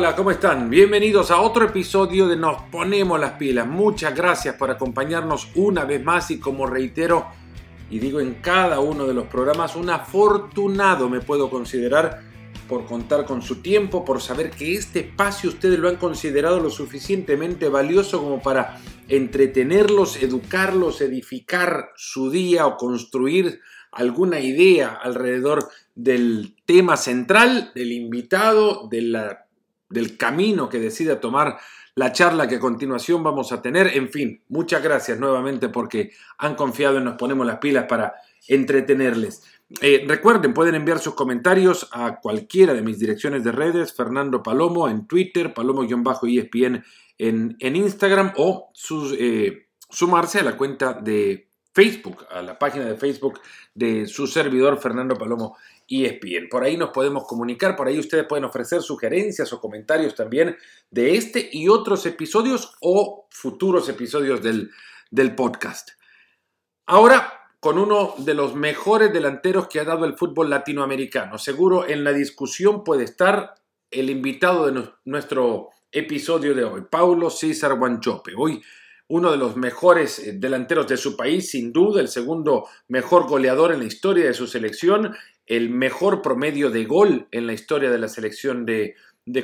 hola, ¿cómo están? Bienvenidos a otro episodio de Nos Ponemos las Pilas. Muchas gracias por acompañarnos una vez más y como reitero, y digo en cada uno de los programas, un afortunado me puedo considerar por contar con su tiempo, por saber que este espacio ustedes lo han considerado lo suficientemente valioso como para entretenerlos, educarlos, edificar su día o construir alguna idea alrededor del tema central, del invitado, de la del camino que decida tomar la charla que a continuación vamos a tener. En fin, muchas gracias nuevamente porque han confiado en Nos Ponemos las Pilas para entretenerles. Eh, recuerden, pueden enviar sus comentarios a cualquiera de mis direcciones de redes, Fernando Palomo en Twitter, Palomo-ESPN en, en Instagram o eh, sumarse a la cuenta de Facebook, a la página de Facebook de su servidor Fernando Palomo ESPN. Por ahí nos podemos comunicar, por ahí ustedes pueden ofrecer sugerencias o comentarios también de este y otros episodios o futuros episodios del, del podcast. Ahora, con uno de los mejores delanteros que ha dado el fútbol latinoamericano. Seguro en la discusión puede estar el invitado de nuestro episodio de hoy, Paulo César Guanchope. Hoy uno de los mejores eh, delanteros de su país, sin duda, el segundo mejor goleador en la historia de su selección, el mejor promedio de gol en la historia de la selección de,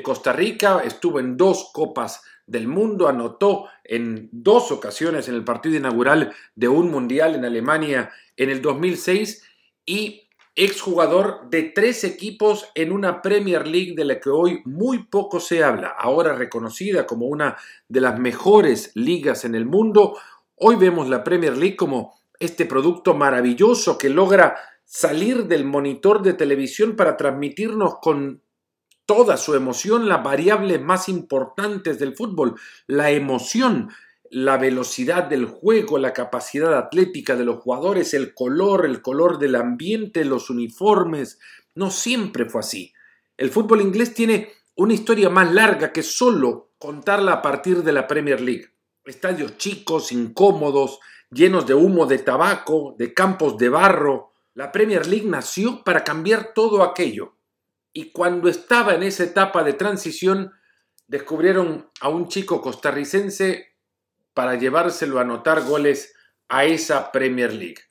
Costa Rica, estuvo en dos copas del mundo, anotó en dos ocasiones en el partido inaugural de un mundial en Alemania en el 2006 y exjugador de tres equipos en una Premier League de la que hoy muy poco se habla, ahora reconocida como una de las mejores ligas en el mundo. Hoy vemos la Premier League como este producto maravilloso que logra salir del monitor de televisión para transmitirnos con toda su emoción las variables más importantes del fútbol, la emoción, la velocidad del juego, la capacidad atlética de los jugadores, el color, el color del ambiente, los uniformes. No siempre fue así. El fútbol inglés tiene una historia más larga que solo contarla a partir de la Premier League. Estadios chicos, incómodos, llenos de humo de tabaco, de campos de barro. La Premier League nació para cambiar todo aquello. Y cuando estaba en esa etapa de transición, descubrieron a un chico costarricense para llevárselo a anotar goles a esa Premier League.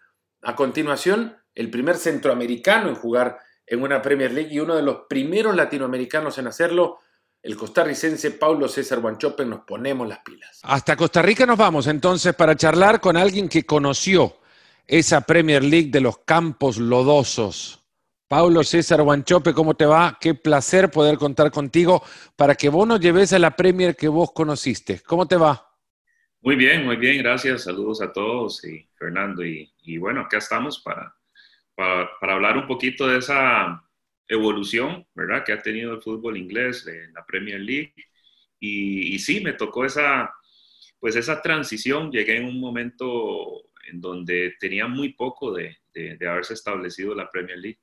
A continuación, el primer centroamericano en jugar en una Premier League y uno de los primeros latinoamericanos en hacerlo, el costarricense Paulo César Guanchope, nos ponemos las pilas. Hasta Costa Rica nos vamos entonces para charlar con alguien que conoció esa Premier League de los campos lodosos. Paulo César Guanchope, ¿cómo te va? Qué placer poder contar contigo para que vos nos lleves a la Premier que vos conociste. ¿Cómo te va? Muy bien, muy bien, gracias. Saludos a todos y Fernando. Y, bueno, acá estamos para, para, hablar un poquito de esa evolución, ¿verdad? Que ha tenido el fútbol inglés en la Premier League. Y, sí, me tocó esa, pues esa transición. Llegué en un momento en donde tenía muy poco de, de haberse establecido la Premier League.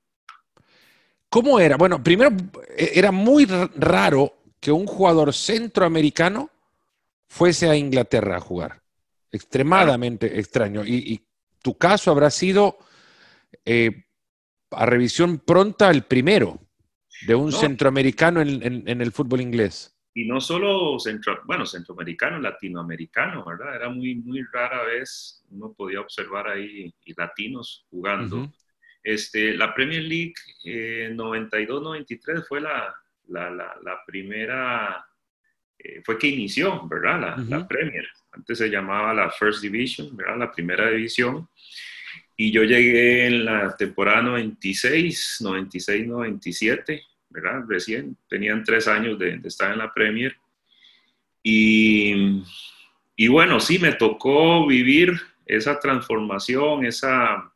¿Cómo era? Bueno, primero, e, era muy raro que un jugador centroamericano fuese a Inglaterra a jugar. Extremadamente extraño. Y, tu caso habrá sido eh, a revisión pronta el primero de un centroamericano en, el fútbol inglés. Y no solo centro, bueno, centroamericano, latinoamericano, ¿verdad? Era muy, muy rara vez uno podía observar ahí latinos jugando. este, la Premier League 92-93 eh, fue la, la, la primera eh, fue que inició, ¿verdad? La, Premier. Antes se llamaba la First Division, ¿verdad? La primera división. Y yo llegué en la temporada 96, 96, 97, ¿verdad? Recién, tenían tres años de, de estar en la Premier. Y, y bueno, sí, me tocó vivir esa transformación, esa,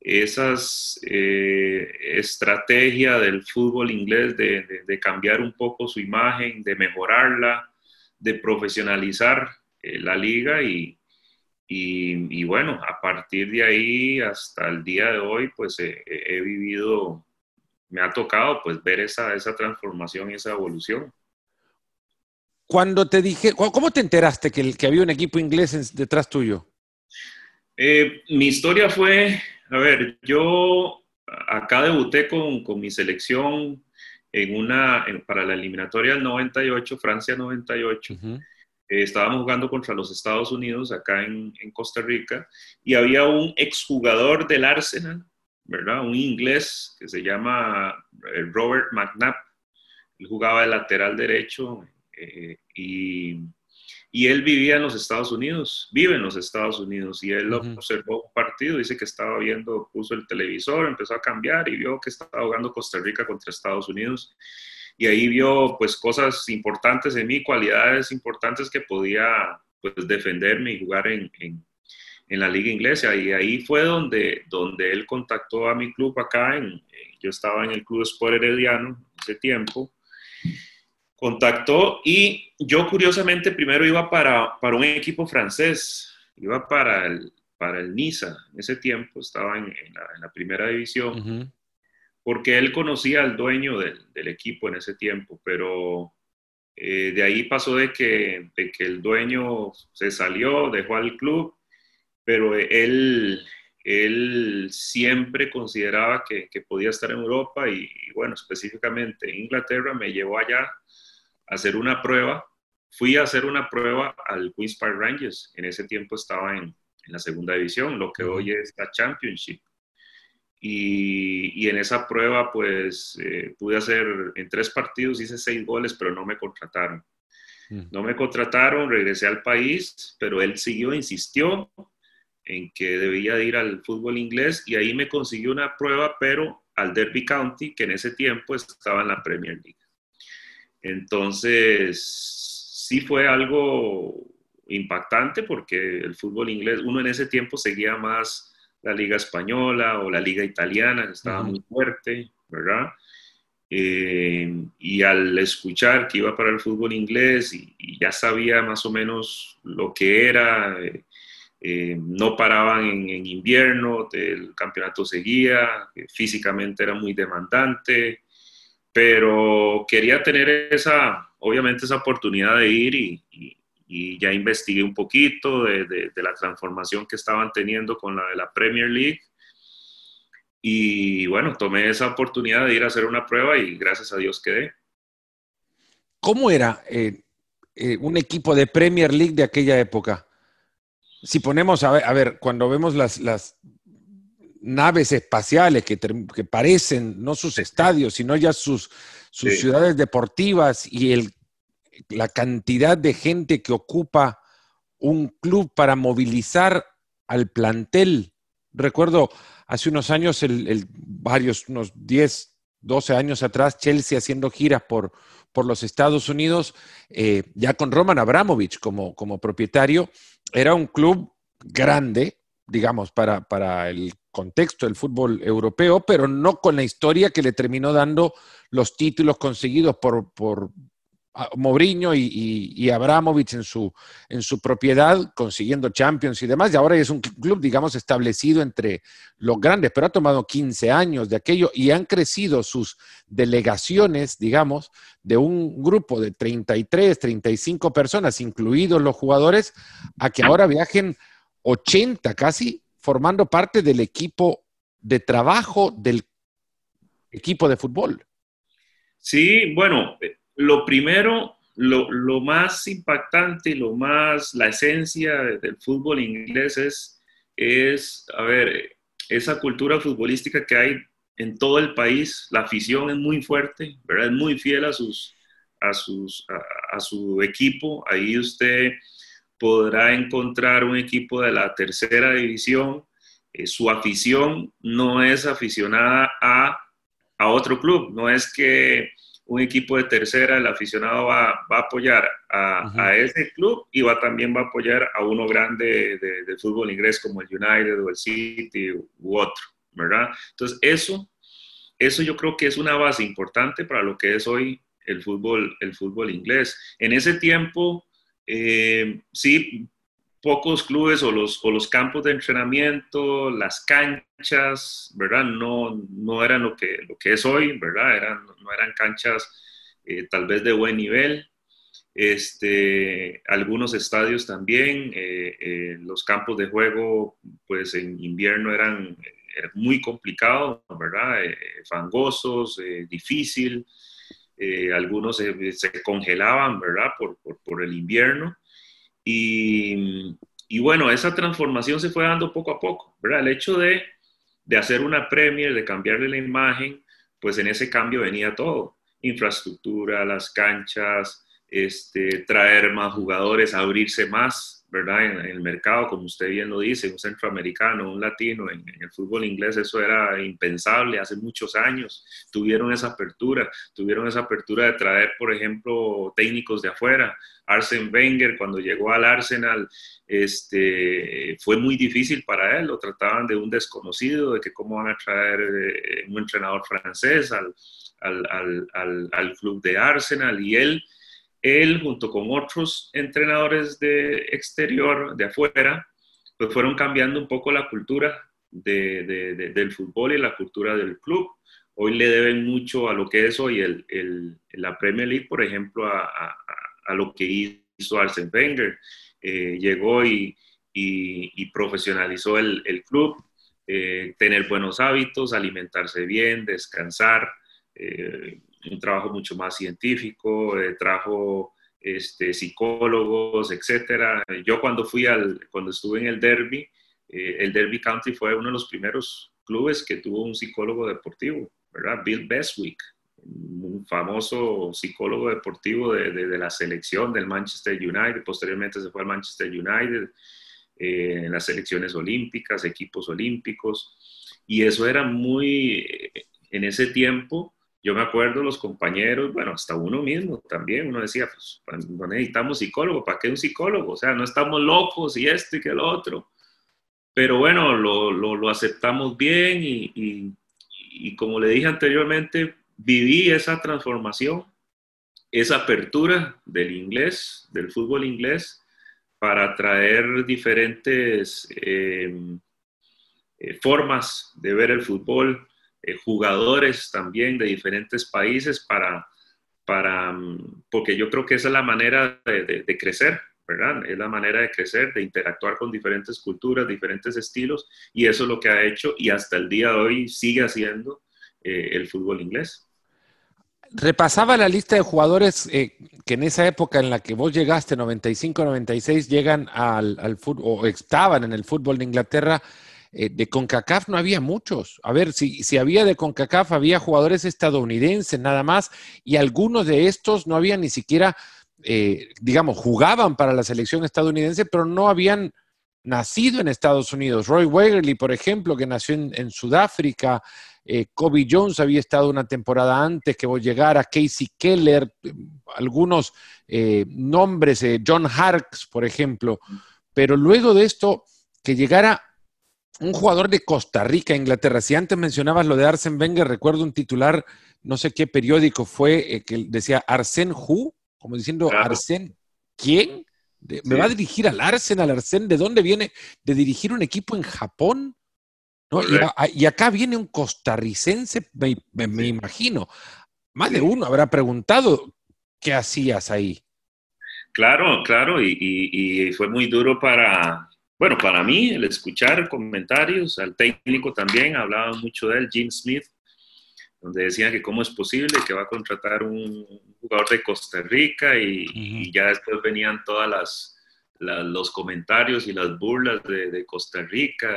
esas eh, estrategia del fútbol inglés de, cambiar un poco su imagen, de mejorarla, de profesionalizar eh, la liga y, y, bueno, a partir de ahí hasta el día de hoy, pues he vivido, me ha tocado pues ver esa, esa transformación y esa evolución. Cuando te dije, ¿cómo te enteraste que, que había un equipo inglés detrás tuyo? Eh, mi historia fue a ver, yo acá debuté con, mi selección en una, para la eliminatoria del 98, Francia 98. estábamos jugando contra los Estados Unidos acá en, en, Costa Rica y había un exjugador del Arsenal, ¿verdad? Un inglés que se llama eh, Robert McNabb. Él jugaba de lateral derecho eh, y y él vivía en los Estados Unidos, vive en los Estados Unidos, y él observó un partido, dice que estaba viendo, puso el televisor, empezó a cambiar y vio que estaba jugando Costa Rica contra Estados Unidos. Y ahí vio pues cosas importantes en mí, cualidades importantes que podía pues defenderme y jugar en, en, en la liga inglesa. Y ahí fue donde, donde él contactó a mi club acá, en, yo estaba en el Club Sport Herediano ese tiempo, contactó y yo curiosamente primero iba para, para un equipo francés, iba para el, para el Niza, en ese tiempo estaba en, la, primera división, porque él conocía al dueño del, del equipo en ese tiempo, pero eh, de ahí pasó de que, de que el dueño se salió, dejó al club, pero él, él siempre consideraba que, que podía estar en Europa y, bueno, específicamente en Inglaterra me llevó allá hacer una prueba. Fui a hacer una prueba al Queen's Park Rangers. En ese tiempo estaba en, la segunda división, lo que hoy es la Championship. Y, en esa prueba, pues, eh, pude hacer, en tres partidos hice seis goles, pero no me contrataron. No me contrataron, regresé al país, pero él siguió, insistió en que debía ir al fútbol inglés y ahí me consiguió una prueba, pero al Derby County, que en ese tiempo estaba en la Premier League. Entonces, sí fue algo impactante porque el fútbol inglés, uno en ese tiempo seguía más la liga española o la liga italiana, que estaba muy fuerte, ¿verdad? Eh, y al escuchar que iba para el fútbol inglés y, ya sabía más o menos lo que era, eh, eh, no paraban en, invierno, el campeonato seguía, físicamente era muy demandante, pero quería tener esa, obviamente esa oportunidad de ir y, ya investigué un poquito de, la transformación que estaban teniendo con la de la Premier League. Y bueno, tomé esa oportunidad de ir a hacer una prueba y gracias a Dios quedé. ¿Cómo era eh, eh, un equipo de Premier League de aquella época? Si ponemos, a ver, a ver cuando vemos las, las naves espaciales que, parecen no sus estadios, sino ya sus, sus ciudades deportivas y el, la cantidad de gente que ocupa un club para movilizar al plantel. Recuerdo hace unos años, el, varios, unos 10, 12 años atrás, Chelsea haciendo giras por, por los Estados Unidos, eh, ya con Roman Abramovich como, como propietario, era un club grande, digamos, para, para el contexto del fútbol europeo, pero no con la historia que le terminó dando los títulos conseguidos por, por Mourinho y, Abramovich en su, en su propiedad, consiguiendo Champions y demás, y ahora es un club, digamos, establecido entre los grandes, pero ha tomado 15 años de aquello y han crecido sus delegaciones, digamos, de un grupo de 33, 35 personas, incluidos los jugadores, a que ahora viajen 80 casi formando parte del equipo de trabajo del equipo de fútbol. Sí, bueno, lo primero, lo, más impactante lo más, la esencia del fútbol inglés es, es, a ver, esa cultura futbolística que hay en todo el país, la afición es muy fuerte, ¿verdad? Es muy fiel a, sus, a, sus, a su equipo. Ahí usted podrá encontrar un equipo de la tercera división. Eh, su afición no es aficionada a, otro club, no es que un equipo de tercera, el aficionado va, a apoyar a, ese club y va, también va a apoyar a uno grande de, fútbol inglés como el United o el City u otro, ¿verdad? Entonces, eso, eso yo creo que es una base importante para lo que es hoy el fútbol, el fútbol inglés. En ese tiempo, eh, sí, pocos clubes o los, o los campos de entrenamiento, las canchas, ¿verdad? No, no eran lo que, lo que es hoy, ¿verdad? Eran, no eran canchas eh, tal vez de buen nivel. Este, algunos estadios también, eh, los campos de juego, pues en invierno eran, muy complicados, ¿verdad? fangosos, difícil. eh, algunos se, congelaban, ¿verdad? Por, por, el invierno. Y, y, bueno, esa transformación se fue dando poco a poco, ¿verdad? El hecho de, de hacer una Premier, de cambiarle la imagen, pues en ese cambio venía todo, infraestructura, las canchas, este, traer más jugadores, abrirse más, ¿verdad? En, el mercado, como usted bien lo dice, un centroamericano, un latino, en, el fútbol inglés eso era impensable hace muchos años. Tuvieron esa apertura, tuvieron esa apertura de traer, por ejemplo, técnicos de afuera. Arsene Wenger, cuando llegó al Arsenal, este, fue muy difícil para él, lo trataban de un desconocido, de que cómo van a traer eh, un entrenador francés al, al, al, al club de Arsenal, y él él junto con otros entrenadores de exterior, de afuera, pues fueron cambiando un poco la cultura del fútbol y la cultura del club. Hoy le deben mucho a lo que es hoy el, la Premier League, por ejemplo, a, lo que hizo Arsene Wenger. Eh, llegó y, profesionalizó el, club, eh, tener buenos hábitos, alimentarse bien, descansar, eh, un trabajo mucho más científico, eh, trajo este, psicólogos, etcétera. Yo cuando fui al, cuando estuve en el Derby, eh, el Derby County fue uno de los primeros clubes que tuvo un psicólogo deportivo, ¿verdad? Bill Beswick, un famoso psicólogo deportivo de, de, la selección del Manchester United, posteriormente se fue al Manchester United, eh, en las selecciones olímpicas, equipos olímpicos, y eso era muy, en ese tiempo, yo me acuerdo los compañeros, bueno, hasta uno mismo también, uno decía, pues no necesitamos psicólogo, ¿para qué un psicólogo? O sea, no estamos locos y esto y que lo otro. Pero bueno, lo, lo, aceptamos bien y, y, y, como le dije anteriormente, viví esa transformación, esa apertura del inglés, del fútbol inglés, para traer diferentes eh, eh, formas de ver el fútbol eh, jugadores también de diferentes países para, para, mm, porque yo creo que esa es la manera de, crecer, ¿verdad? Es la manera de crecer, de interactuar con diferentes culturas, diferentes estilos, y eso es lo que ha hecho y hasta el día de hoy sigue haciendo eh, el fútbol inglés. Repasaba la lista de jugadores eh, que en esa época en la que vos llegaste, 95-96, llegan al, al fútbol, o estaban en el fútbol de Inglaterra. Eh, de CONCACAF no había muchos. A ver, si, si había de CONCACAF, había jugadores estadounidenses nada más, y algunos de estos no habían ni siquiera, eh, digamos, jugaban para la selección estadounidense, pero no habían nacido en Estados Unidos. Roy Wegerly, por ejemplo, que nació en, Sudáfrica, eh, Kobe Jones había estado una temporada antes que vos llegara, Casey Keller, algunos nombres, John Harks, por ejemplo. Pero luego de esto, que llegara un jugador de Costa Rica, Inglaterra. Si antes mencionabas lo de Arsen Wenger, recuerdo un titular, no sé qué periódico fue, eh, que decía Arsen Who, como diciendo Arsen, ¿quién? ¿Me va a dirigir al Arsenal? Arsen, ¿de dónde viene? ¿De dirigir un equipo en Japón? Y, acá viene un costarricense, me, imagino. Más de uno habrá preguntado, ¿qué hacías ahí? Claro, claro, y fue muy duro para, bueno, para mí, el escuchar comentarios, al técnico también, hablaba mucho de él, Jim Smith, donde decían que cómo es posible que va a contratar un jugador de Costa Rica y, ya después venían todas las, los comentarios y las burlas de, Costa Rica,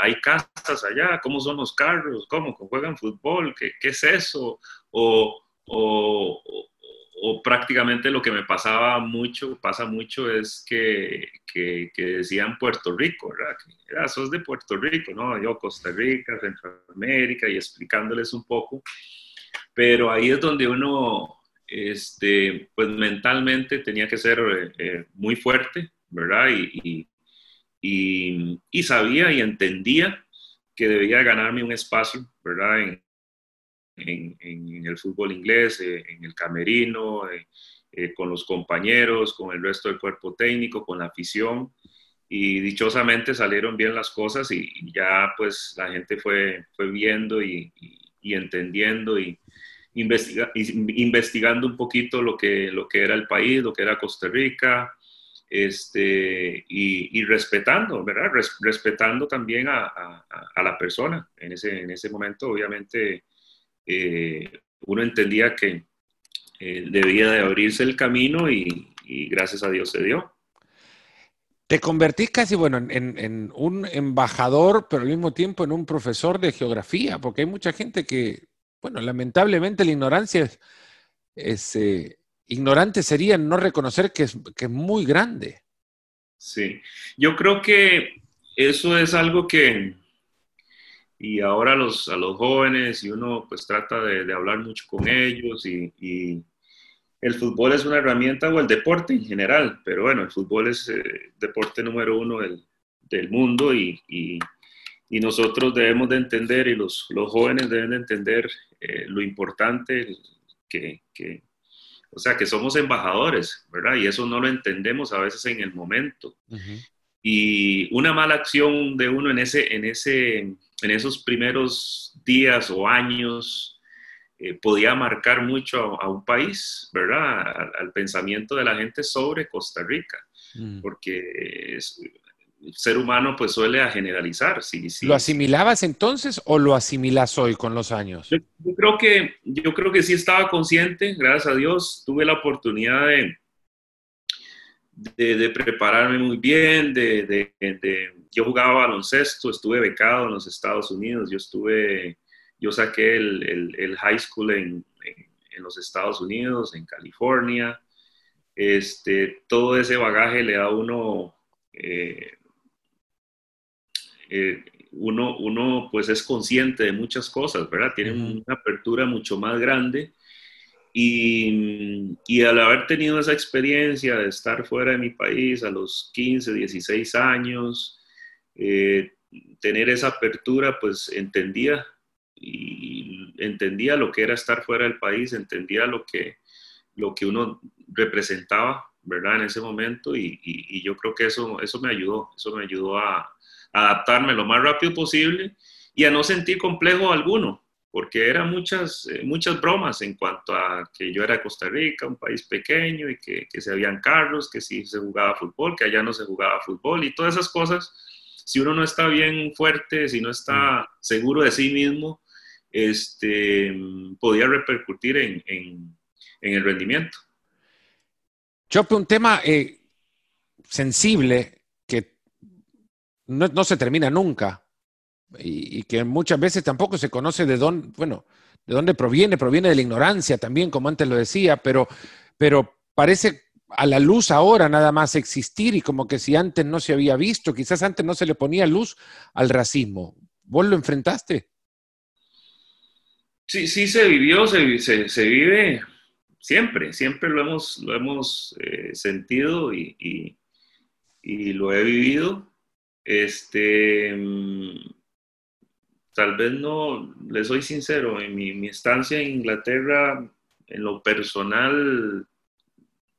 hay casas allá, ¿cómo son los carros? ¿Cómo juegan fútbol? ¿Qué, qué es eso? O, o, o prácticamente lo que me pasaba mucho, pasa mucho, es que, que, decían Puerto Rico, ¿verdad? Que, ah, sos de Puerto Rico, ¿no? Yo Costa Rica, Centroamérica y explicándoles un poco. Pero ahí es donde uno, este, pues mentalmente tenía que ser eh, muy fuerte, ¿verdad? Y, y, y, sabía y entendía que debía ganarme un espacio, ¿verdad? En, en, el fútbol inglés, eh, en el camerino, eh, eh, con los compañeros, con el resto del cuerpo técnico, con la afición. Y dichosamente salieron bien las cosas y, ya pues la gente fue, fue viendo y, entendiendo y, investigando un poquito lo que, lo que era el país, lo que era Costa Rica, este, y, respetando, ¿verdad? respetando también a, a, la persona. En ese, en ese momento, obviamente, eh, uno entendía que, eh, debía de abrirse el camino y, gracias a Dios se dio. Te convertís casi, bueno, en, un embajador, pero al mismo tiempo en un profesor de geografía, porque hay mucha gente que, bueno, lamentablemente la ignorancia es, eh, ignorante sería no reconocer que es, que es muy grande. Sí, yo creo que eso es algo que, y ahora los, a los jóvenes, y uno pues trata de, hablar mucho con ellos, y, el fútbol es una herramienta, o el deporte en general, pero bueno, el fútbol es eh, deporte número uno del, del mundo, y, y, nosotros debemos de entender, y los, los jóvenes deben de entender eh, lo importante que, que o sea, que somos embajadores, ¿verdad? Y eso no lo entendemos a veces en el momento. Y una mala acción de uno en, ese, en, ese, en esos primeros días o años eh, podía marcar mucho a, un país, ¿verdad? Al, pensamiento de la gente sobre Costa Rica, mm. porque es, el ser humano pues suele a generalizar. Sí, sí. ¿Lo asimilabas entonces o lo asimilas hoy con los años? Yo, creo que, yo creo que sí estaba consciente, gracias a Dios, tuve la oportunidad de, de, prepararme muy bien, de, yo jugaba baloncesto, estuve becado en los Estados Unidos, yo estuve, yo saqué el, el, high school en, en, los Estados Unidos, en California, este, todo ese bagaje le da a uno... Eh, eh, uno, uno pues es consciente de muchas cosas, ¿verdad? Tiene una apertura mucho más grande y, al haber tenido esa experiencia de estar fuera de mi país a los 15, 16 años, eh, tener esa apertura, pues entendía entendía lo que era estar fuera del país, entendía lo que, lo que uno representaba, ¿verdad? En ese momento y, y yo creo que eso, eso me ayudó, eso me ayudó a, adaptarme lo más rápido posible y a no sentir complejo alguno, porque eran muchas, eh, muchas bromas en cuanto a que yo era de Costa Rica, un país pequeño y que, que se habían carros, que sí se jugaba fútbol, que allá no se jugaba fútbol y todas esas cosas. Si uno no está bien fuerte, si no está mm. seguro de sí mismo, este, podía repercutir en, en, el rendimiento. Chope, un tema eh, sensible no, se termina nunca y, que muchas veces tampoco se conoce de dónde, bueno, de dónde proviene, proviene de la ignorancia también, como antes lo decía, pero, pero parece a la luz ahora nada más existir y como que si antes no se había visto, quizás antes no se le ponía luz al racismo. ¿Vos lo enfrentaste? Sí, sí se vivió, se, se, vive siempre, siempre lo hemos, lo hemos eh, sentido y, y, lo he vivido. Este, mm, tal vez no, le soy sincero, en mi, estancia en Inglaterra, en lo personal,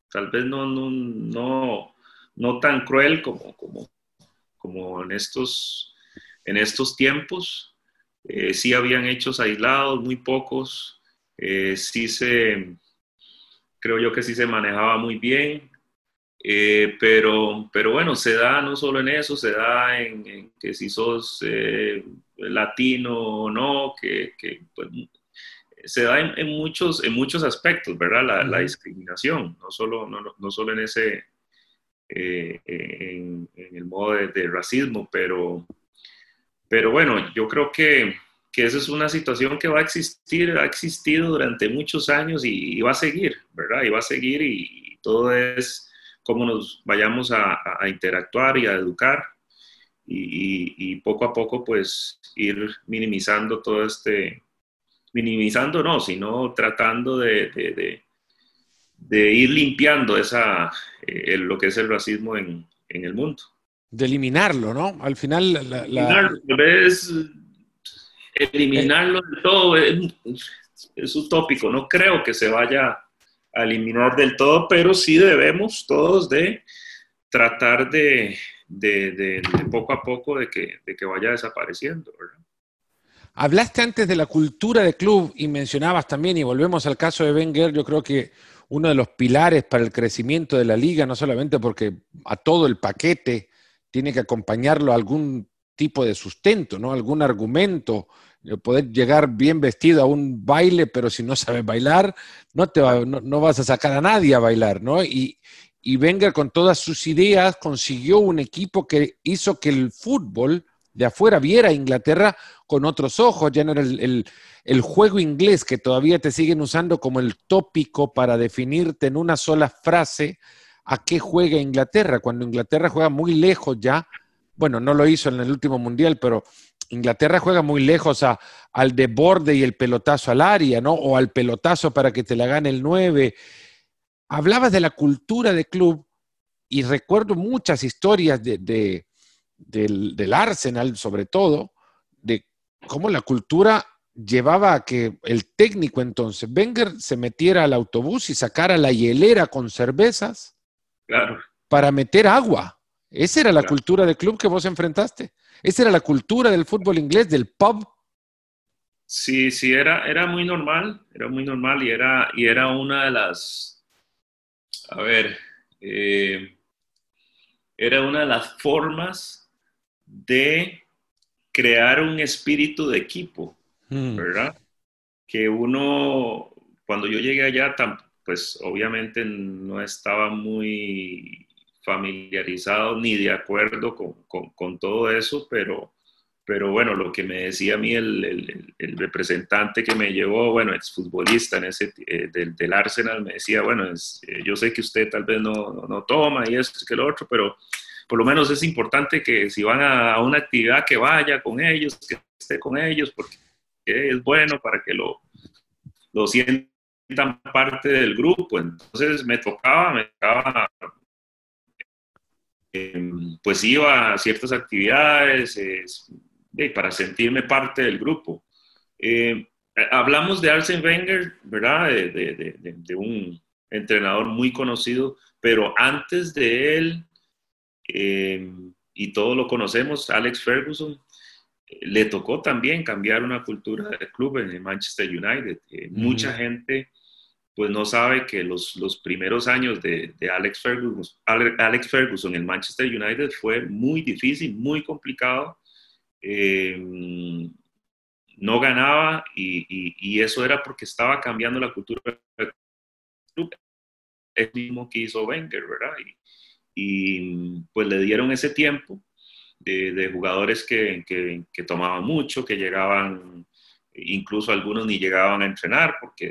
tal vez no, no, no, tan cruel como, como, como en, estos, en estos tiempos. Eh, sí habían hechos aislados, muy pocos. Eh, sí se, creo yo que sí se manejaba muy bien. Eh, pero, pero bueno, se da no solo en eso, se da en, que si sos eh, latino o no, que, que pues, se da en, muchos, en muchos aspectos, ¿verdad? La, discriminación, no solo, no, no, solo en ese, eh, en, el modo de, racismo, pero, pero bueno, yo creo que, que esa es una situación que va a existir, ha existido durante muchos años y, y va a seguir, ¿verdad? Y va a seguir y todo es cómo nos vayamos a, interactuar y a educar y, poco a poco pues ir minimizando todo este, minimizando no, sino tratando de, de, ir limpiando esa, eh, lo que es el racismo en, el mundo. De eliminarlo, ¿no? Al final... La, Eliminarlo, eliminarlo de todo es, es utópico, no creo que se vaya eliminar del todo, pero sí debemos todos de tratar de, poco a poco de que, de que vaya desapareciendo. Hablaste antes de la cultura de club y mencionabas también, y volvemos al caso de Wenger, yo creo que uno de los pilares para el crecimiento de la liga, no solamente porque a todo el paquete tiene que acompañarlo algún tipo de sustento, ¿no? Algún argumento, poder llegar bien vestido a un baile, pero si no sabes bailar, no, te no, vas a sacar a nadie a bailar, ¿no? Y, y Wenger con todas sus ideas consiguió un equipo que hizo que el fútbol de afuera viera a Inglaterra con otros ojos, ya no era el, el, juego inglés que todavía te siguen usando como el tópico para definirte en una sola frase a qué juega Inglaterra, cuando Inglaterra juega muy lejos ya, bueno, no lo hizo en el último mundial, pero Inglaterra juega muy lejos a, al de borde y el pelotazo al área, ¿no? O al pelotazo para que te la gane el 9. Hablabas de la cultura de club y recuerdo muchas historias de, del, Arsenal, sobre todo, de cómo la cultura llevaba a que el técnico entonces, Wenger, se metiera al autobús y sacara la hielera con cervezas claro. para meter agua. Esa era la cultura de club que vos enfrentaste. Esa era la cultura del fútbol inglés, del pub. Sí, sí, era, era muy normal, era muy normal y era, y era una de las, a ver, eh, era una de las formas de crear un espíritu de equipo, hmm. ¿verdad? Que uno, cuando yo llegué allá, pues obviamente no estaba muy familiarizado ni de acuerdo con, todo eso, pero, pero bueno, lo que me decía a mí el, representante que me llevó, bueno, exfutbolista en ese, eh, del, Arsenal, me decía, bueno, eh, yo sé que usted tal vez no, no, toma y esto que lo otro, pero por lo menos es importante que si van a, una actividad que vaya con ellos, que esté con ellos, porque es bueno para que lo, lo sientan parte del grupo. Entonces me tocaba, me tocaba Em, pues iba a ciertas actividades para sentirme parte del grupo. Em, hablamos de Arsene Wenger, ¿verdad? De, un entrenador muy conocido, pero antes de él, em, y todos lo conocemos, Alex Ferguson, le tocó también cambiar una cultura del club en el Manchester United. Eh, mucha gente pues no sabe que los, los primeros años de, de, Alex, Ferguson, Alex Ferguson en Manchester United fue muy difícil, muy complicado. Eh, no ganaba y, y, eso era porque estaba cambiando la cultura del club. El mismo que hizo Wenger, ¿verdad? Y, pues le dieron ese tiempo de, de jugadores que, que, que, tomaban mucho, que llegaban incluso algunos ni llegaban a entrenar porque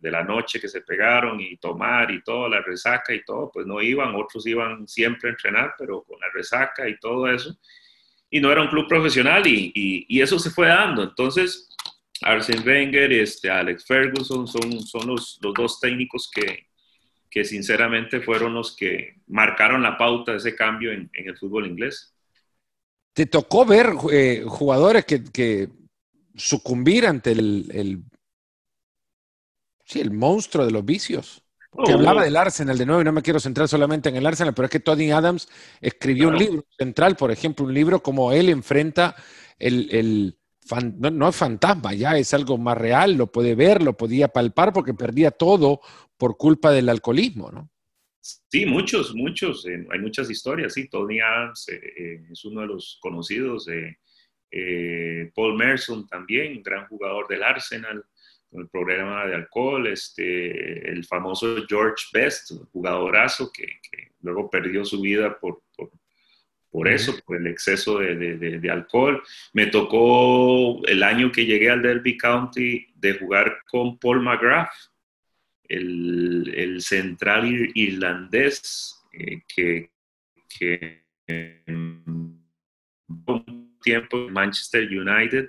de, la noche que se pegaron y tomar y todo, la resaca y todo, pues no iban, otros iban siempre a entrenar, pero con la resaca y todo eso. Y no era un club profesional y, y, eso se fue dando. Entonces, Arsene Wenger, este, Alex Ferguson son, son los, los dos técnicos que, que sinceramente fueron los que marcaron la pauta de ese cambio en, en el fútbol inglés. ¿Te tocó ver eh, jugadores que, que sucumbir ante el, el, sí, el monstruo de los vicios. Que oh. hablaba del Arsenal de nuevo y no me quiero centrar solamente en el Arsenal, pero es que Tony Adams escribió un libro central, por ejemplo, un libro como él enfrenta el, el no, es fantasma, ya es algo más real, lo puede ver, lo podía palpar porque perdía todo por culpa del alcoholismo, ¿no? Sí, muchos, muchos, eh, hay muchas historias, sí, Tony Adams eh, eh, es uno de los conocidos. Eh, Paul Merson también, un gran jugador del Arsenal, con el problema de alcohol, este, el famoso George Best, jugadorazo que, luego perdió su vida por, por, eso, por el exceso de, alcohol. Me tocó el año que llegué al Derby County de jugar con Paul McGrath, el, central irlandés eh, que, que tiempo en Manchester United,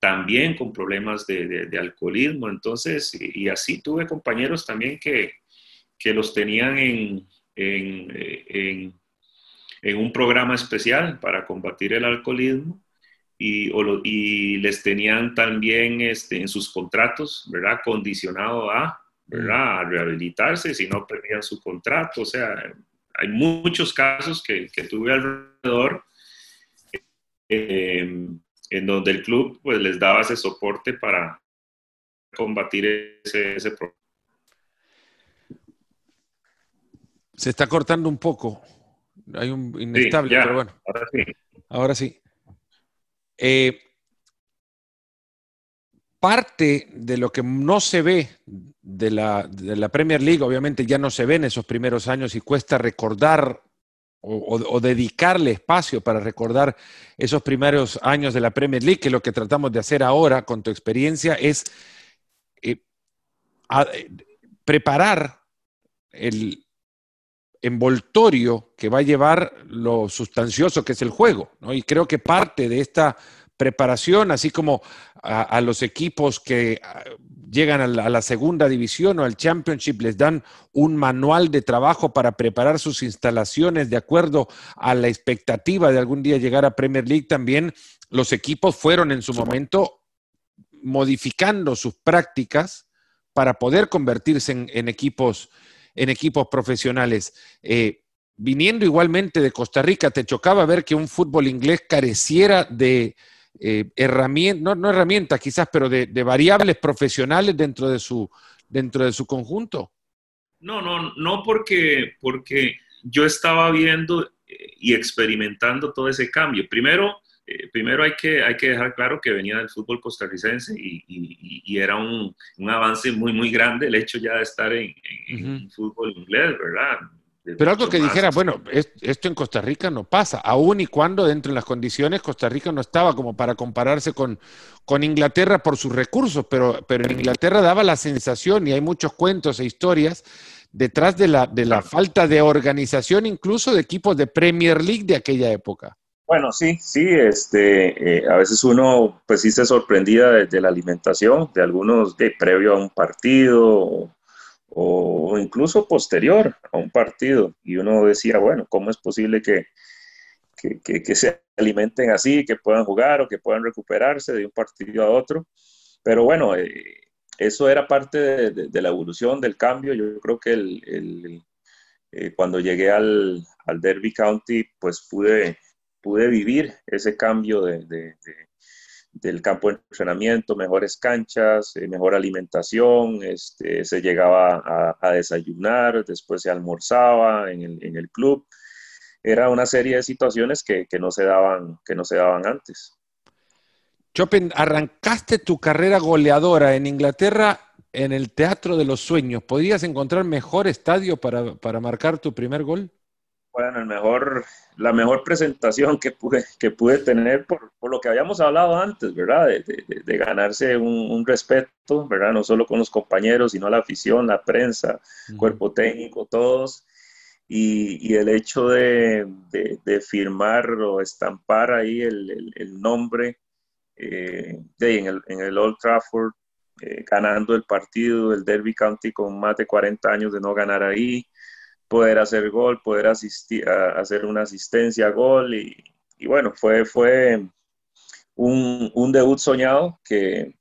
también con problemas de, alcoholismo. Entonces, y, así tuve compañeros también que, que los tenían en, en, en, un programa especial para combatir el alcoholismo. Y, y les tenían también este, en sus contratos, ¿verdad? Condicionado a, ¿verdad? A rehabilitarse, si no perdían su contrato. O sea, hay muchos casos que, que tuve alrededor Em, en donde el club pues les daba ese soporte para combatir ese, ese problema. Se está cortando un poco. Hay un inestable, pero bueno. Ahora sí. Ahora sí. Eh, parte de lo que no se ve de la, de la, Premier League, obviamente ya no se ve en esos primeros años y cuesta recordar o, dedicarle espacio para recordar esos primeros años de la Premier League, que lo que tratamos de hacer ahora con tu experiencia es eh, preparar el envoltorio que va a llevar lo sustancioso que es el juego. Y creo que parte de esta preparación, así como a, los equipos que ah, llegan a la, segunda división o al championship, les dan un manual de trabajo para preparar sus instalaciones de acuerdo a la expectativa de algún día llegar a Premier League también. Los equipos fueron en su momento modificando sus prácticas para poder convertirse en, equipos, en equipos profesionales. Eh, viniendo igualmente de Costa Rica, ¿te chocaba ver que un fútbol inglés careciera de, eh, herramientas, no, herramientas quizás, pero de, variables profesionales dentro de su, dentro de su conjunto? No, no, no porque, porque yo estaba viendo eh, y experimentando todo ese cambio. Primero, eh, primero hay, que, hay que dejar claro que venía del fútbol costarricense y, y, era un, un, avance muy, muy grande el hecho ya de estar en, en fútbol inglés, ¿verdad? Pero algo que dijera, bueno, esto en Costa Rica no pasa, aun y cuando dentro de las condiciones Costa Rica no estaba como para compararse con, con Inglaterra por sus recursos, pero, pero en Inglaterra daba la sensación, y hay muchos cuentos e historias, detrás de la, de la falta de organización incluso de equipos de Premier League de aquella época. Bueno, sí, sí, este, eh, a veces uno pues sí se sorprendía de, la alimentación de algunos de previo a un partido o incluso posterior a un partido. Y uno decía, bueno, ¿cómo es posible que, que, se alimenten así, que puedan jugar o que puedan recuperarse de un partido a otro? Pero bueno, eh, eso era parte de, la evolución, del cambio. Yo creo que el, eh, cuando llegué al, Derby County, pues pude, pude vivir ese cambio de del campo de entrenamiento, mejores canchas, eh, mejor alimentación, este, se llegaba a, desayunar, después se almorzaba en el, club. Era una serie de situaciones que, no se daban, que no se daban antes. Chopin, arrancaste tu carrera goleadora en Inglaterra en el Teatro de los Sueños. ¿Podrías encontrar mejor estadio para, para marcar tu primer gol? Bueno, el mejor, la mejor presentación que pude, que pude tener por, por lo que habíamos hablado antes, ¿verdad? De, de, ganarse un, respeto, ¿verdad? No solo con los compañeros, sino la afición, la prensa, cuerpo técnico, todos. Y, y el hecho de, firmar o estampar ahí el, el, nombre eh, en, el, en el Old Trafford, eh, ganando el partido del Derby County con más de 40 años de no ganar ahí poder hacer gol, poder asistir, a, hacer una asistencia a gol y, bueno, fue, fue un, debut soñado que,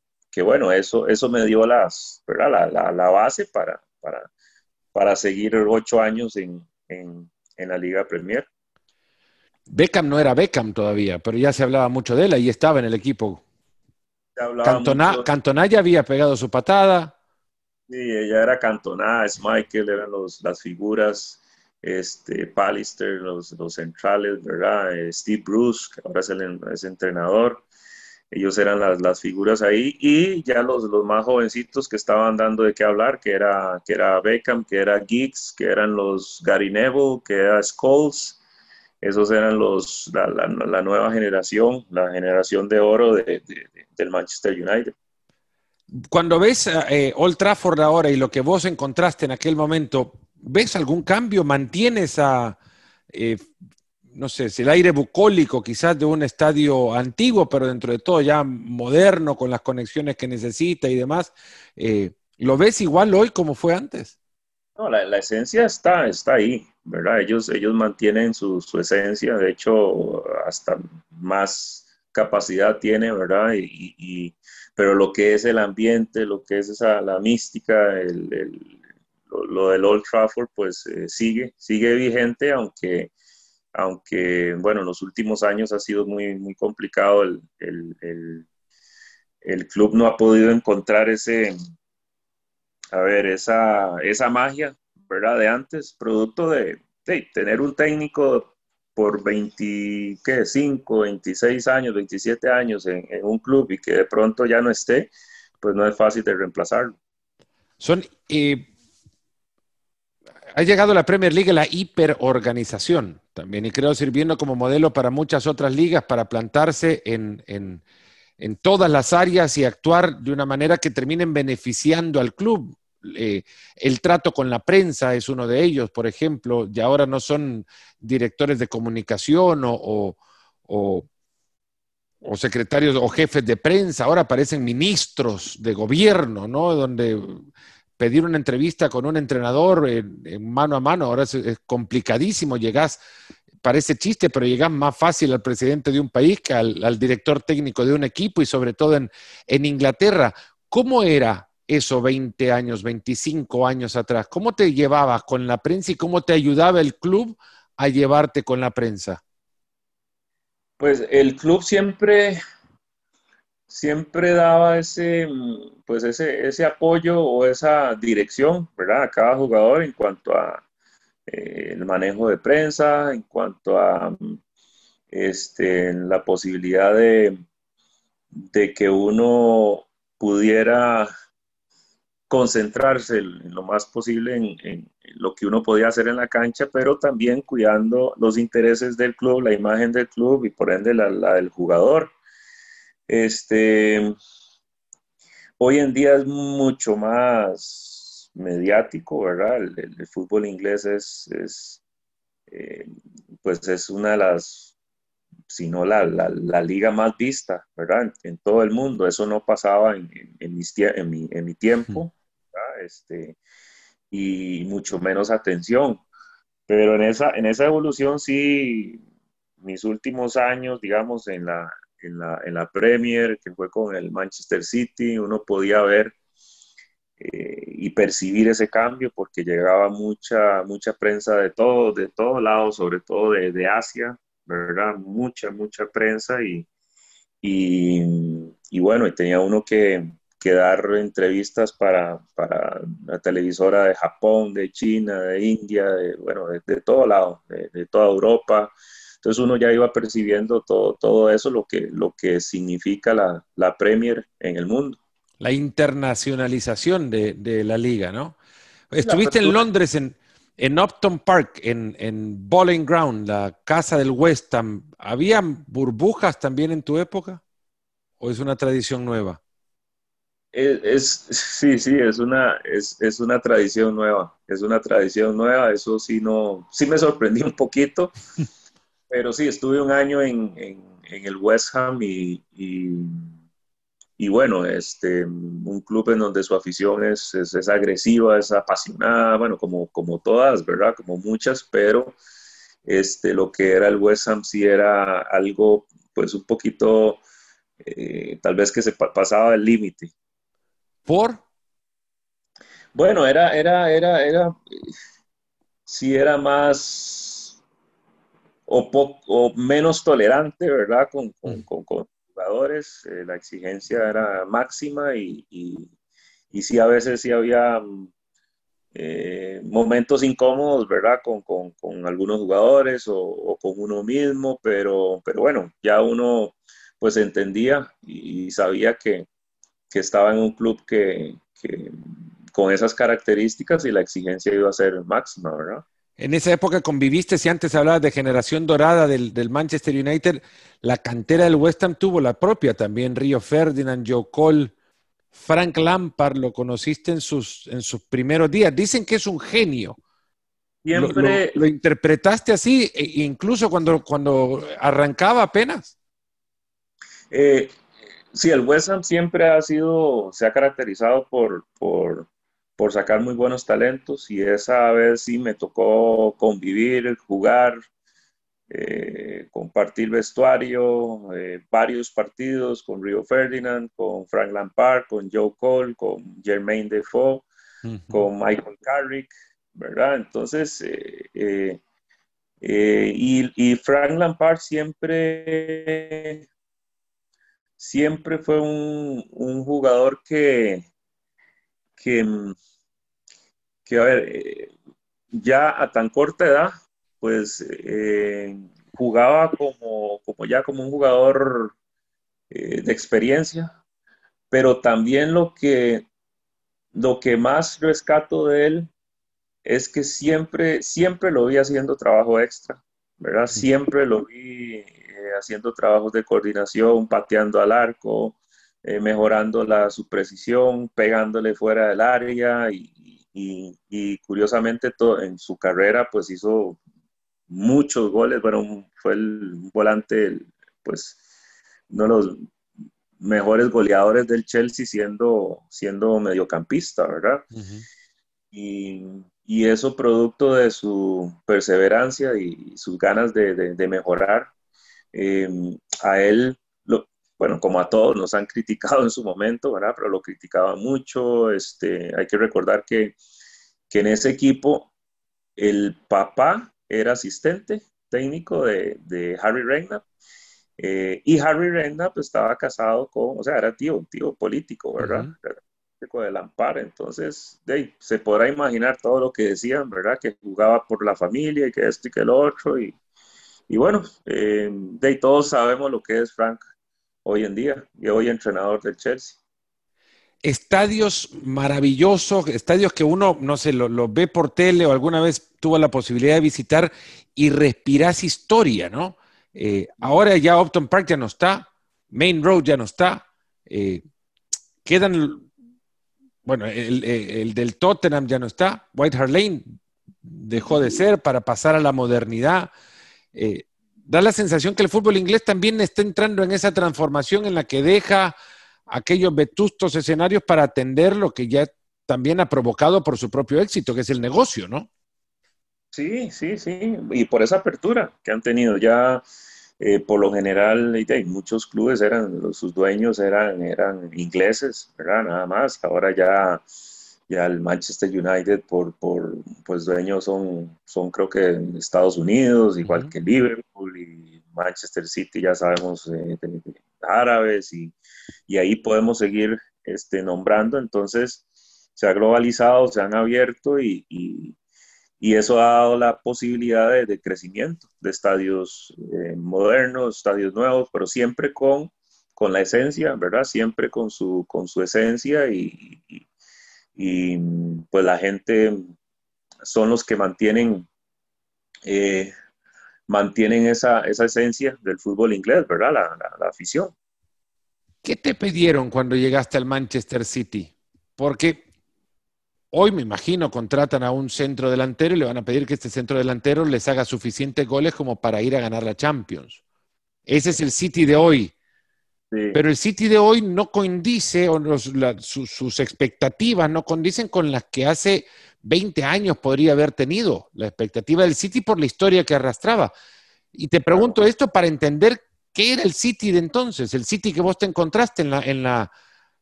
bueno, eso, eso me dio las, La, la, base para, para, para, seguir ocho años en, la Liga Premier. Beckham no era Beckham todavía, pero ya se hablaba mucho de él, y estaba en el equipo. Cantona, ya había pegado su patada. Sí, ella era cantonada, es Michael, eran los, las figuras, este, Pallister, los, los centrales, ¿verdad? Eh, Steve Bruce, que ahora es el es entrenador, ellos eran las, las, figuras ahí, y ya los, los más jovencitos que estaban dando de qué hablar, que era, que era Beckham, que era Giggs, que eran los Gary Neville, que era Scholes, esos eran los, la, la, nueva generación, la generación de oro de, del Manchester United. Cuando ves eh, Old Trafford ahora y lo que vos encontraste en aquel momento, ¿ves algún cambio? ¿Mantienes a, eh, no sé, el aire bucólico quizás de un estadio antiguo, pero dentro de todo ya moderno, con las conexiones que necesita y demás? Eh, ¿Lo ves igual hoy como fue antes? No, la, esencia está, está ahí, ¿verdad? Ellos, ellos mantienen su, esencia, de hecho, hasta más capacidad tiene, ¿verdad? y pero lo que es el ambiente, lo que es esa, la mística, el, lo, del Old Trafford, pues eh, sigue, sigue vigente, aunque, aunque, bueno, en los últimos años ha sido muy, muy complicado, el, el, club no ha podido encontrar ese, a ver, esa, esa magia, ¿verdad? De antes, producto de tener un técnico por 25, 26 años, 27 años en, un club y que de pronto ya no esté, pues no es fácil de reemplazarlo. Son, ha llegado la Premier League la hiperorganización también y creo sirviendo como modelo para muchas otras ligas para plantarse en, en, en todas las áreas y actuar de una manera que terminen beneficiando al club. Eh, el trato con la prensa es uno de ellos, por ejemplo, y ahora no son directores de comunicación o, secretarios o jefes de prensa, ahora aparecen ministros de gobierno, ¿no? Donde pedir una entrevista con un entrenador en, mano a mano, ahora es, complicadísimo, llegás, parece chiste, pero llegás más fácil al presidente de un país que al, director técnico de un equipo y sobre todo en Inglaterra. ¿Cómo era eso 20 años, 25 años atrás? ¿Cómo te llevabas con la prensa y cómo te ayudaba el club a llevarte con la prensa? Pues el club siempre, siempre daba ese, pues ese, ese apoyo o esa dirección, ¿verdad? A cada jugador en cuanto a eh, el manejo de prensa, en cuanto a este, la posibilidad de, de que uno pudiera concentrarse en lo más posible en, lo que uno podía hacer en la cancha, pero también cuidando los intereses del club, la imagen del club y por ende la, del jugador. Este, hoy en día es mucho más mediático, ¿verdad? El, fútbol inglés es, eh, pues es una de las, si no la, liga más vista, ¿verdad? En, todo el mundo. Eso no pasaba en, mi, en mi tiempo este, y mucho menos atención. Pero en esa, en esa evolución sí, mis últimos años, digamos, en la, en la, en la Premier, que fue con el Manchester City, uno podía ver eh, y percibir ese cambio porque llegaba mucha, mucha prensa de todo, de todos lados, sobre todo de, de Asia, ¿verdad? Mucha, mucha prensa y, y, y bueno, y tenía uno que, que dar entrevistas para, para, la televisora de Japón, de China, de India, de, bueno, de, todo lado, de, toda Europa. Entonces uno ya iba percibiendo todo, todo eso, lo que, lo que significa la, la Premier en el mundo. La internacionalización de, la liga, ¿no? Estuviste en Londres, en, en Upton Park, en, en Bowling Ground, la casa del West Ham. ¿Había burbujas también en tu época? ¿O es una tradición nueva? Es, sí, sí, es una, es, es, una tradición nueva, es una tradición nueva, eso sí, no, sí me sorprendí un poquito, pero sí, estuve un año en, en, el West Ham y, y, bueno, este, un club en donde su afición es, es, agresiva, es apasionada, bueno, como, como todas, ¿verdad? Como muchas, pero este, lo que era el West Ham sí era algo, pues un poquito, eh, tal vez que se pasaba del límite. ¿Por? Bueno, era, era, era, era, sí era más o, o menos tolerante, ¿verdad? Con, con, mm. jugadores, eh, la exigencia era máxima y, y, sí a veces sí había eh, momentos incómodos, ¿verdad? Con, con algunos jugadores o, o, con uno mismo, pero, pero bueno, ya uno pues entendía y sabía que, que estaba en un club que, con esas características y la exigencia iba a ser máxima, ¿verdad? En esa época conviviste, si antes hablabas de generación dorada del, Manchester United, la cantera del West Ham tuvo la propia también, Río Ferdinand, Joe Cole, Frank Lampard, lo conociste en sus, en sus primeros días. Dicen que es un genio. Siempre... Lo, interpretaste así, e incluso cuando, cuando arrancaba apenas? Eh, Sí, el West Ham siempre ha sido, se ha caracterizado por, por, sacar muy buenos talentos y esa vez sí me tocó convivir, jugar, eh, compartir vestuario, eh, varios partidos con Rio Ferdinand, con Frank Lampard, con Joe Cole, con Jermaine Defoe, con Michael Carrick, ¿verdad? Entonces, eh, y, y Frank Lampard siempre siempre fue un, jugador que, que, a ver, eh, ya a tan corta edad, pues eh, jugaba como, como ya como un jugador eh, de experiencia, pero también lo que, lo que más rescato de él es que siempre, siempre lo vi haciendo trabajo extra, ¿verdad? Siempre lo vi haciendo trabajos de coordinación, pateando al arco, eh, mejorando la, su precisión, pegándole fuera del área y, curiosamente todo, en su carrera pues hizo muchos goles, bueno, fue el volante pues uno de los mejores goleadores del Chelsea siendo, siendo mediocampista, ¿verdad? y, y, eso producto de su perseverancia y sus ganas de, de, mejorar. Em, a él, lo, bueno, como a todos nos han criticado en su momento, ¿verdad? Pero lo criticaba mucho. Este, hay que recordar que, que en ese equipo el papá era asistente técnico de, de Harry Redknapp eh, y Harry Redknapp estaba casado con, o sea, era tío, tío político, ¿verdad? Político de Lampard. Entonces, se podrá imaginar todo lo que decían, ¿verdad? Que jugaba por la familia y que esto y que el otro. Y, y bueno, eh, de todos sabemos lo que es Frank hoy en día y hoy entrenador del Chelsea. Estadios maravillosos, estadios que uno, no sé, lo, lo ve por tele o alguna vez tuvo la posibilidad de visitar y respirás historia, ¿no? Eh, ahora ya Upton Park ya no está, Main Road ya no está, eh, quedan, bueno, el, del Tottenham ya no está, White Hart Lane dejó de ser para pasar a la modernidad. Eh, da la sensación que el fútbol inglés también está entrando en esa transformación en la que deja aquellos vetustos escenarios para atender lo que ya también ha provocado por su propio éxito, que es el negocio, ¿no? Sí, sí, sí, y por esa apertura que han tenido ya, eh, por lo general, muchos clubes eran, sus dueños eran, eran ingleses, ¿verdad? Nada más, ahora ya, ya el Manchester United por, por pues dueños son, son creo que Estados Unidos, igual que Liverpool y Manchester City, ya sabemos, eh, árabes, y, y, ahí podemos seguir este, nombrando, entonces se ha globalizado, se han abierto y y eso ha dado la posibilidad de, crecimiento de estadios eh, modernos, estadios nuevos, pero siempre con, con la esencia, ¿verdad? Siempre con su, con su esencia y, y, pues la gente son los que mantienen, eh, mantienen esa, esa, esencia del fútbol inglés, ¿verdad? La, la afición. ¿Qué te pidieron cuando llegaste al Manchester City? Porque Hoy me imagino contratan a un centro delantero y le van a pedir que este centro delantero les haga suficientes goles como para ir a ganar la Champions. Ese es el City de hoy. Pero el City de hoy no condice, o sus expectativas no condicen con las que hace 20 años podría haber tenido. La expectativa del City por la historia que arrastraba. Y te pregunto esto para entender qué era el City de entonces, el City que vos te encontraste en la, en la,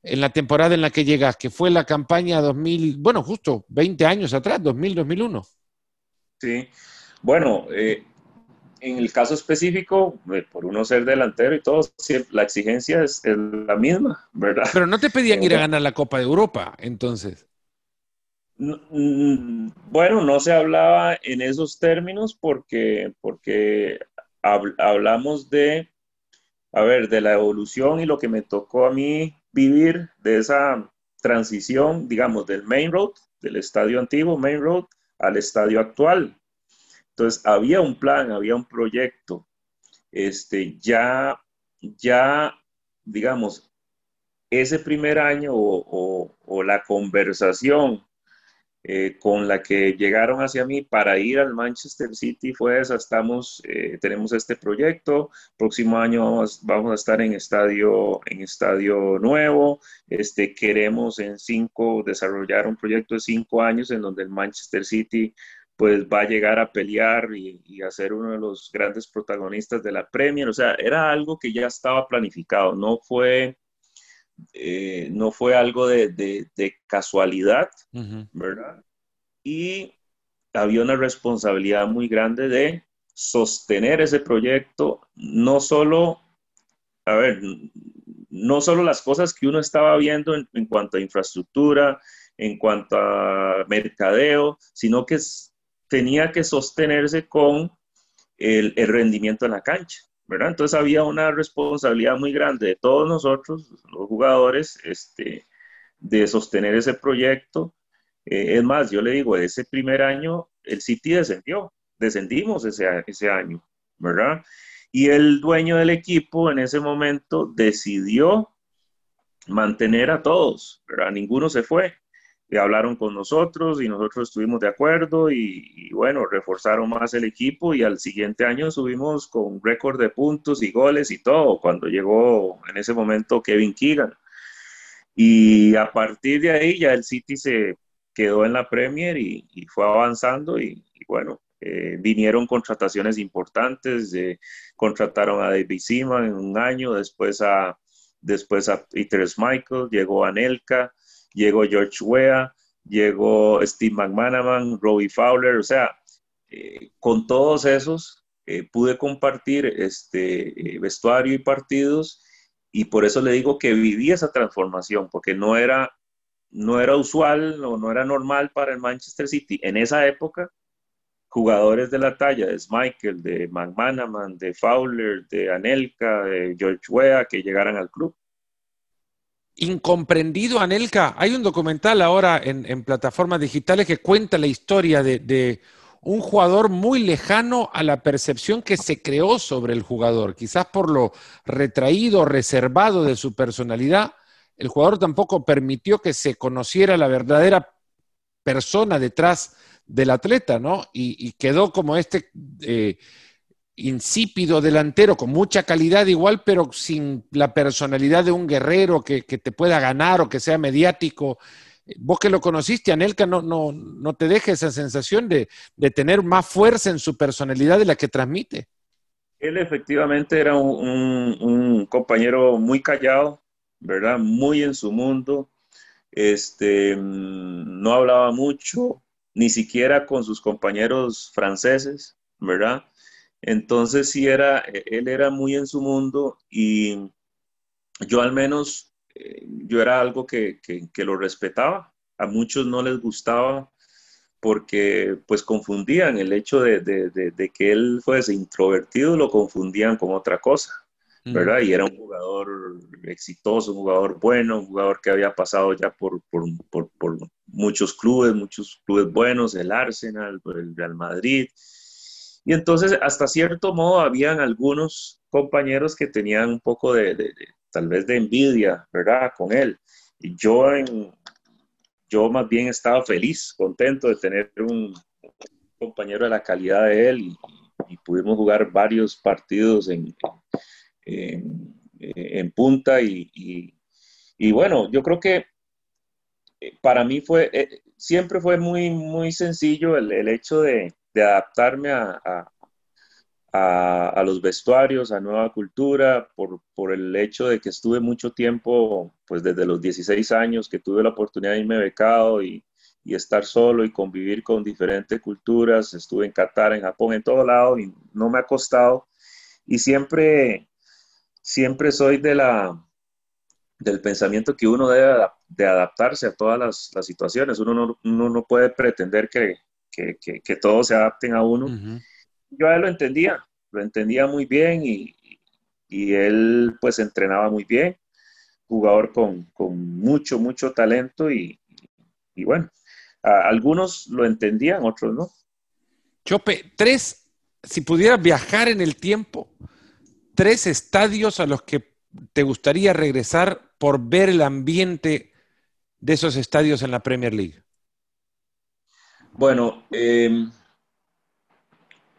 en la temporada en la que llegas, que fue la campaña 2000, bueno, justo 20 años atrás, 2000-2001. Sí, bueno, eh, en el caso específico, eh, por uno ser delantero y todo, la exigencia es, la misma, ¿verdad? Pero no te pedían ir a ganar la Copa de Europa, entonces. Mm, bueno, no se hablaba en esos términos porque, porque hablamos de, a ver, de la evolución y lo que me tocó a mí vivir de esa transición, digamos, del main road, del estadio antiguo, main road, al estadio actual. Entonces, había un plan, había un proyecto. Este, ya, ya, digamos, ese primer año o, o la conversación eh, con la que llegaron hacia mí para ir al Manchester City fue esa, estamos, eh, tenemos este proyecto, próximo año vamos, vamos, a estar en estadio, en estadio nuevo, este, queremos en cinco, desarrollar un proyecto de cinco años en donde el Manchester City pues va a llegar a pelear y, a ser uno de los grandes protagonistas de la Premier, o sea, era algo que ya estaba planificado, no fue eh, no fue algo de, casualidad, ¿verdad? Y había una responsabilidad muy grande de sostener ese proyecto, no solo, a ver, no solo las cosas que uno estaba viendo en, cuanto a infraestructura, en cuanto a mercadeo, sino que tenía que sostenerse con el, rendimiento en la cancha. ¿verdad? Entonces había una responsabilidad muy grande de todos nosotros, los jugadores, este, de sostener ese proyecto. Eh, es más, yo le digo, ese primer año el City descendió, descendimos ese, ese año, ¿verdad? Y el dueño del equipo en ese momento decidió mantener a todos, ¿verdad? Ninguno se fue hablaron con nosotros y nosotros estuvimos de acuerdo y, bueno, reforzaron más el equipo y al siguiente año subimos con récord de puntos y goles y todo, cuando llegó en ese momento Kevin Keegan. Y a partir de ahí ya el City se quedó en la Premier y, fue avanzando y, bueno, eh, vinieron contrataciones importantes, contrataron a David Seaman en un año, después a, después a Peter Michael, llegó a Nelka, llegó George Weah, llegó Steve McManaman, Robbie Fowler, o sea, eh, con todos esos eh, pude compartir este eh, vestuario y partidos y por eso le digo que viví esa transformación, porque no era, no era usual o no, era normal para el Manchester City en esa época jugadores de la talla de Michael, de McManaman, de Fowler, de Anelka, de George Weah que llegaran al club incomprendido, Anelka. Hay un documental ahora en, plataformas digitales que cuenta la historia de, un jugador muy lejano a la percepción que se creó sobre el jugador. Quizás por lo retraído, reservado de su personalidad, el jugador tampoco permitió que se conociera la verdadera persona detrás del atleta, ¿no? Y, quedó como este eh, insípido delantero con mucha calidad igual, pero sin la personalidad de un guerrero que, te pueda ganar o que sea mediático. Vos que lo conociste, Anelka, no, no, no te deja esa sensación de, tener más fuerza en su personalidad de la que transmite. Él efectivamente era un, compañero muy callado, ¿verdad? Muy en su mundo. Este, mm, no hablaba mucho, ni siquiera con sus compañeros franceses, ¿verdad? Entonces sí era, e, él era muy en su mundo y yo al menos, eh, yo era algo que, lo respetaba. A muchos no les gustaba porque pues confundían el hecho de, que él fuese introvertido, lo confundían con otra cosa, ¿verdad? Y era un jugador exitoso, un jugador bueno, un jugador que había pasado ya por, por, por muchos clubes, muchos clubes buenos, el Arsenal, el Real Madrid, y entonces, hasta cierto modo, habían algunos compañeros que tenían un poco de, tal vez de envidia, ¿verdad? Con él. Y yo, yo más bien estaba feliz, contento de tener un compañero de la calidad de él y, pudimos jugar varios partidos en, en, punta y, y, bueno, yo creo que eh, para mí fue, eh, siempre fue muy, muy sencillo el, el hecho de, de adaptarme a, a, los vestuarios, a nueva cultura, por, por, el hecho de que estuve mucho tiempo, pues desde los 16 años que tuve la oportunidad de irme becado y, y estar solo y convivir con diferentes culturas. Estuve en Qatar, en Japón, en todo lado y no me ha costado. Y siempre, siempre soy de la, del pensamiento que uno debe de adaptarse a todas las, las situaciones. Uno no, uno no, puede pretender que, que, que, todos se adapten a uno. Yo a él lo entendía, lo entendía muy bien y, y él pues entrenaba muy bien, jugador con, con mucho, mucho talento y, y bueno, algunos lo entendían, otros no. Chope, tres, si pudieras viajar en el tiempo, tres estadios a los que te gustaría regresar por ver el ambiente de esos estadios en la Premier League. Bueno, em,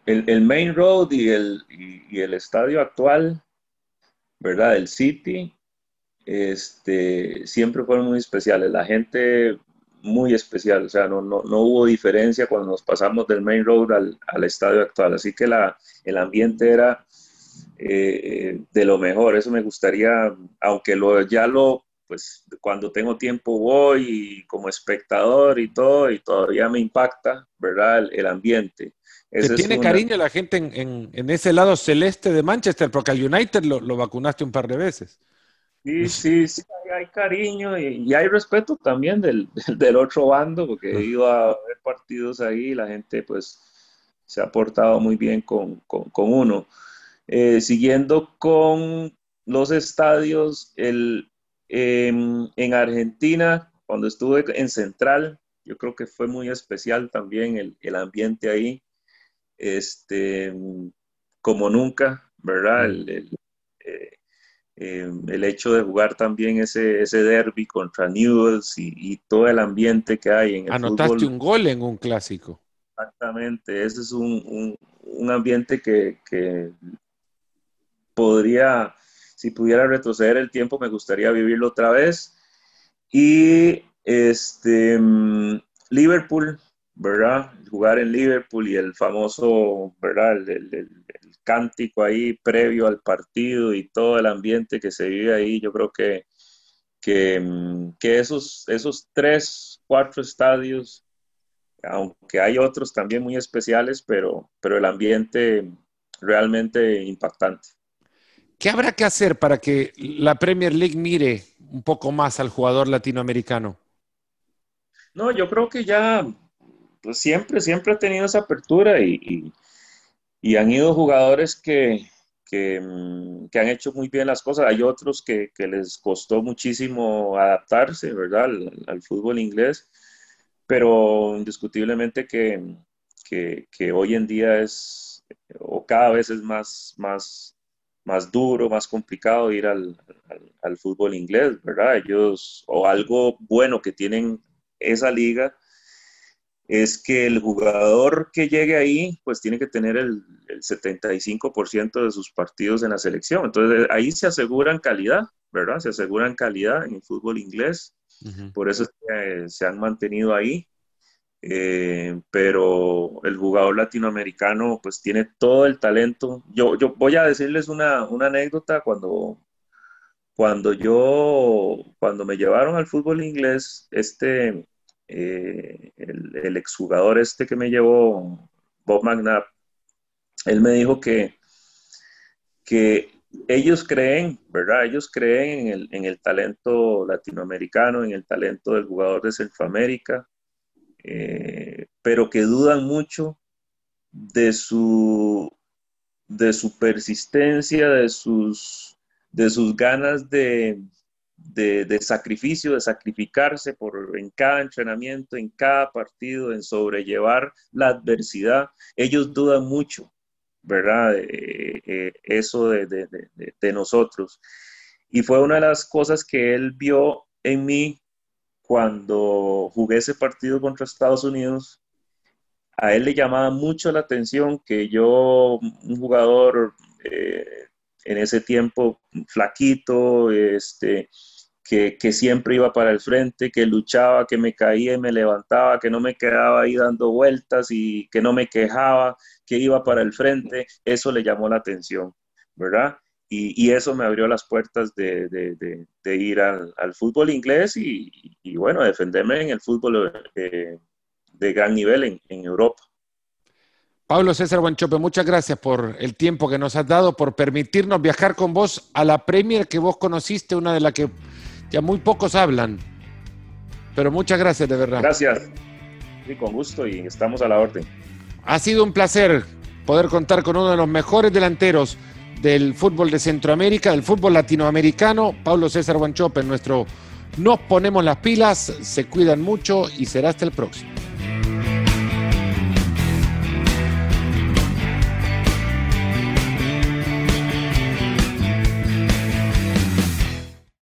el, Main Road y el, estadio actual, ¿verdad? El City, este, siempre fueron muy especiales. La gente muy especial, o sea, no, no, hubo diferencia cuando nos pasamos del Main Road al, estadio actual. Así que el ambiente era eh, de lo mejor. Eso me gustaría, aunque lo, ya lo pues cuando tengo tiempo voy como espectador y todo, y todavía me impacta, ¿verdad? El, ambiente. ¿Te tiene cariño la gente en, en, ese lado celeste de Manchester? Porque al United lo, lo vacunaste un par de veces. Sí, sí, sí, hay, cariño y, hay respeto también del, del, otro bando, porque he ido a ver partidos ahí y la gente pues se ha portado muy bien con, uno. Eh, siguiendo con los estadios, el, em, en Argentina, cuando estuve en Central, yo creo que fue muy especial también el, ambiente ahí, este, como nunca, ¿verdad? El, eh, em, el, hecho de jugar también ese, ese derby contra Newells y, todo el ambiente que hay en el Anotaste un gol en un clásico. Exactamente, ese es un, ambiente que, podría, si pudiera retroceder el tiempo, me gustaría vivirlo otra vez. Y este, mm, Liverpool, ¿verdad? Jugar en Liverpool y el famoso, ¿verdad? El, cántico ahí previo al partido y todo el ambiente que se vive ahí, yo creo que, que, mm, que esos, esos tres, cuatro estadios aunque hay otros también muy especiales, pero, pero el ambiente realmente impactante. ¿Qué habrá que hacer para que la Premier League mire un poco más al jugador latinoamericano? No, yo creo que ya pues siempre, siempre ha tenido esa apertura y, y, han ido jugadores que, mm, que, han hecho muy bien las cosas. Hay otros que, les costó muchísimo adaptarse, ¿verdad? al fútbol inglés pero indiscutiblemente que, que, hoy en día es, o cada vez es más, más, más duro, más complicado ir al, al, fútbol inglés, ¿verdad? Ellos, o algo bueno que tienen esa liga, es que el jugador que llegue ahí, pues tiene que tener el, el 75% de sus partidos en la selección. Entonces ahí se aseguran calidad, ¿verdad? Se aseguran calidad en el fútbol inglés. Por eso se han mantenido ahí. Eh, pero el jugador latinoamericano pues tiene todo el talento. Yo, yo voy a decirles una, anécdota cuando, cuando yo, cuando me llevaron al fútbol inglés, este, eh, el, el, exjugador este que me llevó, Bob McNabb, él me dijo que, que ellos creen, ¿verdad? Ellos creen en el, en el, talento latinoamericano, en el talento del jugador de Centroamérica, eh, pero que dudan mucho de su, de su persistencia, de sus, de sus ganas de, de, sacrificio, de sacrificarse por, en cada entrenamiento, en cada partido, en sobrellevar la adversidad. Ellos dudan mucho ¿verdad? Eh, eh, eso de, de, de, nosotros. Y fue una de las cosas que él vio en mí cuando jugué ese partido contra Estados Unidos. A él le llamaba mucho la atención que yo, un jugador eh, en ese tiempo flaquito, este, que, que, siempre iba para el frente, que luchaba, que me caía y me levantaba, que no me quedaba ahí dando vueltas y que no me quejaba, que iba para el frente, eso le llamó la atención, ¿verdad? Y, y eso me abrió las puertas de, de, de, ir al, al, fútbol inglés y, y, bueno, defenderme en el fútbol eh, de gran nivel en, en Europa. Pablo César Buenchope, muchas gracias por el tiempo que nos has dado, por permitirnos viajar con vos a la Premier que vos conociste, una de las que ya muy pocos hablan. Pero muchas gracias, de verdad. Gracias. Sí, con gusto y estamos a la orden. Ha sido un placer poder contar con uno de los mejores delanteros del fútbol de Centroamérica, del fútbol latinoamericano, Pablo César Guanchope, nuestro Nos ponemos las pilas, se cuidan mucho y será hasta el próximo.